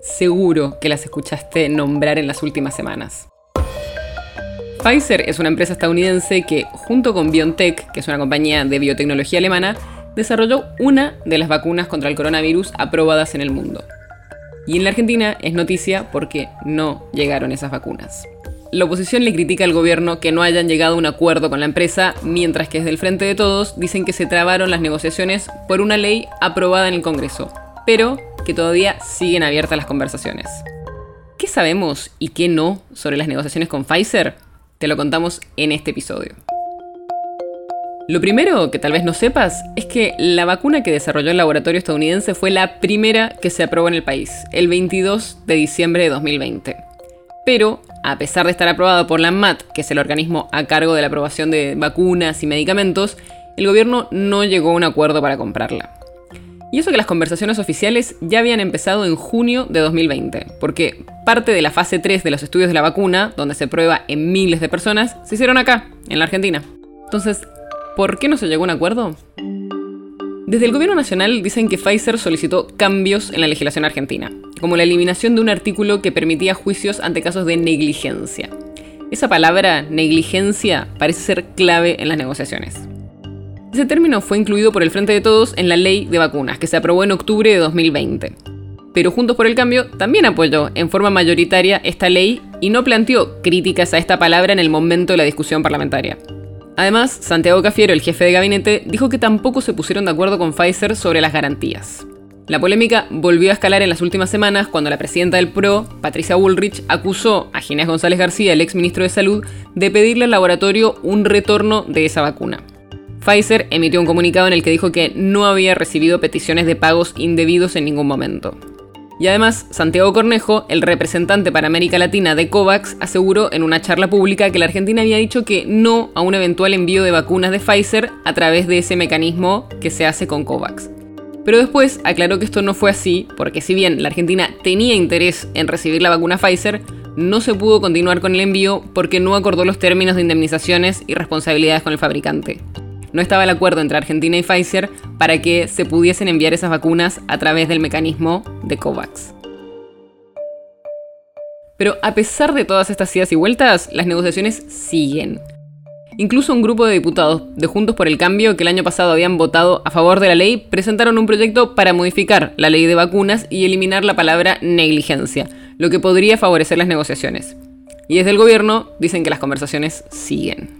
Seguro que las escuchaste nombrar en las últimas semanas. Pfizer es una empresa estadounidense que, junto con BioNTech, que es una compañía de biotecnología alemana, desarrolló una de las vacunas contra el coronavirus aprobadas en el mundo. Y en la Argentina es noticia porque no llegaron esas vacunas. La oposición le critica al gobierno que no hayan llegado a un acuerdo con la empresa, mientras que desde el Frente de Todos dicen que se trabaron las negociaciones por una ley aprobada en el Congreso, pero que todavía siguen abiertas las conversaciones. ¿Qué sabemos y qué no sobre las negociaciones con Pfizer? Te lo contamos en este episodio. Lo primero que tal vez no sepas es que la vacuna que desarrolló el laboratorio estadounidense fue la primera que se aprobó en el país, el 22 de diciembre de 2020. Pero, a pesar de estar aprobado por la MAT, que es el organismo a cargo de la aprobación de vacunas y medicamentos, el gobierno no llegó a un acuerdo para comprarla. Y eso que las conversaciones oficiales ya habían empezado en junio de 2020, porque parte de la fase 3 de los estudios de la vacuna, donde se prueba en miles de personas, se hicieron acá, en la Argentina. Entonces, ¿por qué no se llegó a un acuerdo? Desde el gobierno nacional dicen que Pfizer solicitó cambios en la legislación argentina, como la eliminación de un artículo que permitía juicios ante casos de negligencia. Esa palabra, negligencia, parece ser clave en las negociaciones. Ese término fue incluido por el Frente de Todos en la ley de vacunas, que se aprobó en octubre de 2020. Pero Juntos por el Cambio también apoyó en forma mayoritaria esta ley y no planteó críticas a esta palabra en el momento de la discusión parlamentaria. Además, Santiago Cafiero, el jefe de gabinete, dijo que tampoco se pusieron de acuerdo con Pfizer sobre las garantías. La polémica volvió a escalar en las últimas semanas cuando la presidenta del PRO, Patricia Bullrich, acusó a Ginés González García, el ex ministro de Salud, de pedirle al laboratorio un retorno de esa vacuna. Pfizer emitió un comunicado en el que dijo que no había recibido peticiones de pagos indebidos en ningún momento. Y además, Santiago Cornejo, el representante para América Latina de COVAX, aseguró en una charla pública que la Argentina había dicho que no a un eventual envío de vacunas de Pfizer a través de ese mecanismo que se hace con COVAX. Pero después aclaró que esto no fue así, porque si bien la Argentina tenía interés en recibir la vacuna Pfizer, no se pudo continuar con el envío porque no acordó los términos de indemnizaciones y responsabilidades con el fabricante no estaba el acuerdo entre Argentina y Pfizer para que se pudiesen enviar esas vacunas a través del mecanismo de COVAX. Pero a pesar de todas estas idas y vueltas, las negociaciones siguen. Incluso un grupo de diputados de Juntos por el Cambio que el año pasado habían votado a favor de la ley presentaron un proyecto para modificar la ley de vacunas y eliminar la palabra negligencia, lo que podría favorecer las negociaciones. Y desde el gobierno dicen que las conversaciones siguen.